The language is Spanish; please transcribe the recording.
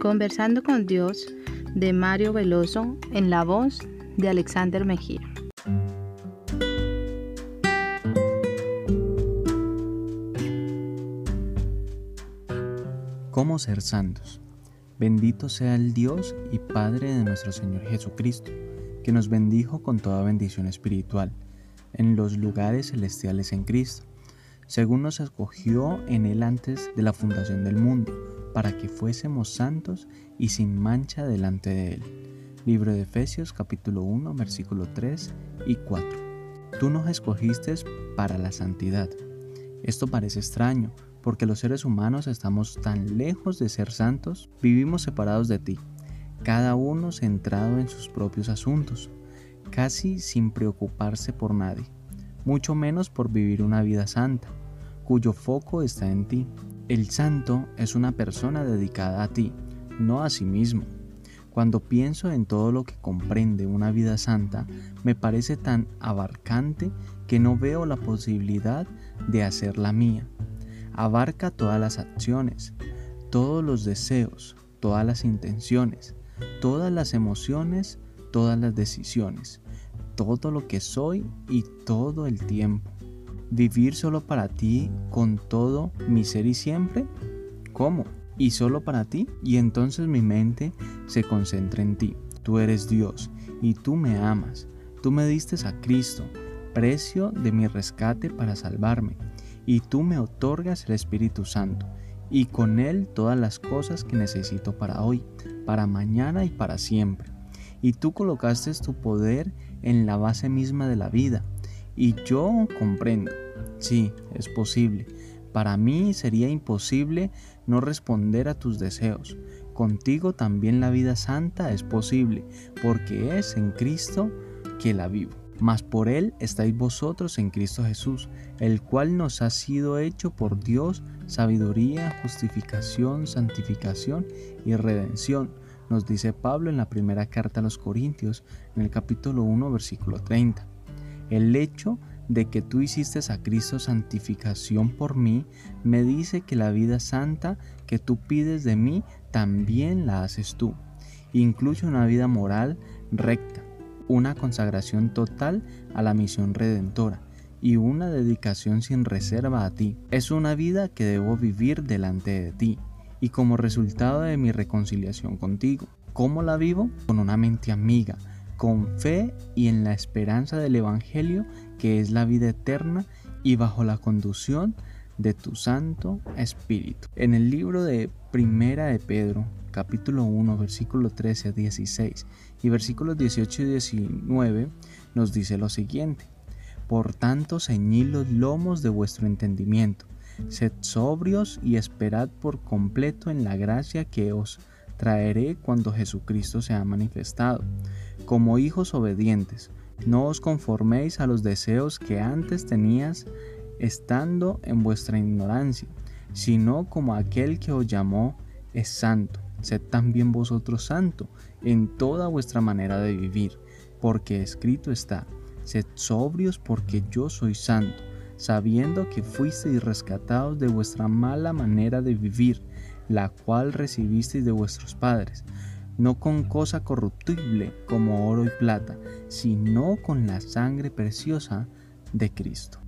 Conversando con Dios de Mario Veloso en la voz de Alexander Mejía. ¿Cómo ser santos? Bendito sea el Dios y Padre de nuestro Señor Jesucristo, que nos bendijo con toda bendición espiritual en los lugares celestiales en Cristo, según nos escogió en Él antes de la fundación del mundo, para que fuésemos santos y sin mancha delante de Él. Libro de Efesios capítulo 1 versículo 3 y 4. Tú nos escogiste para la santidad. Esto parece extraño, porque los seres humanos estamos tan lejos de ser santos, vivimos separados de ti, cada uno centrado en sus propios asuntos, casi sin preocuparse por nadie, mucho menos por vivir una vida santa, cuyo foco está en ti. El santo es una persona dedicada a ti, no a sí mismo. Cuando pienso en todo lo que comprende una vida santa, me parece tan abarcante que no veo la posibilidad de hacerla mía abarca todas las acciones, todos los deseos, todas las intenciones, todas las emociones, todas las decisiones, todo lo que soy y todo el tiempo. ¿Vivir solo para ti con todo mi ser y siempre? ¿Cómo? ¿Y solo para ti? Y entonces mi mente se concentra en ti. Tú eres Dios y tú me amas. Tú me diste a Cristo, precio de mi rescate para salvarme y tú me otorgas el Espíritu Santo, y con él todas las cosas que necesito para hoy, para mañana y para siempre. Y tú colocaste tu poder en la base misma de la vida. Y yo comprendo, sí, es posible. Para mí sería imposible no responder a tus deseos. Contigo también la vida santa es posible, porque es en Cristo que la vivo mas por él estáis vosotros en Cristo Jesús, el cual nos ha sido hecho por Dios sabiduría, justificación, santificación y redención, nos dice Pablo en la primera carta a los Corintios, en el capítulo 1, versículo 30. El hecho de que tú hiciste a Cristo santificación por mí, me dice que la vida santa que tú pides de mí, también la haces tú. Incluye una vida moral recta, una consagración total a la misión redentora y una dedicación sin reserva a ti. Es una vida que debo vivir delante de ti y como resultado de mi reconciliación contigo. ¿Cómo la vivo? Con una mente amiga, con fe y en la esperanza del Evangelio que es la vida eterna y bajo la conducción de tu Santo Espíritu. En el libro de Primera de Pedro, capítulo 1, versículo 13 a 16 y versículos 18 y 19 nos dice lo siguiente. Por tanto, ceñid los lomos de vuestro entendimiento, sed sobrios y esperad por completo en la gracia que os traeré cuando Jesucristo sea manifestado. Como hijos obedientes, no os conforméis a los deseos que antes tenías estando en vuestra ignorancia, sino como aquel que os llamó es santo. Sed también vosotros santo en toda vuestra manera de vivir, porque escrito está, sed sobrios porque yo soy santo, sabiendo que fuisteis rescatados de vuestra mala manera de vivir, la cual recibisteis de vuestros padres, no con cosa corruptible como oro y plata, sino con la sangre preciosa de Cristo.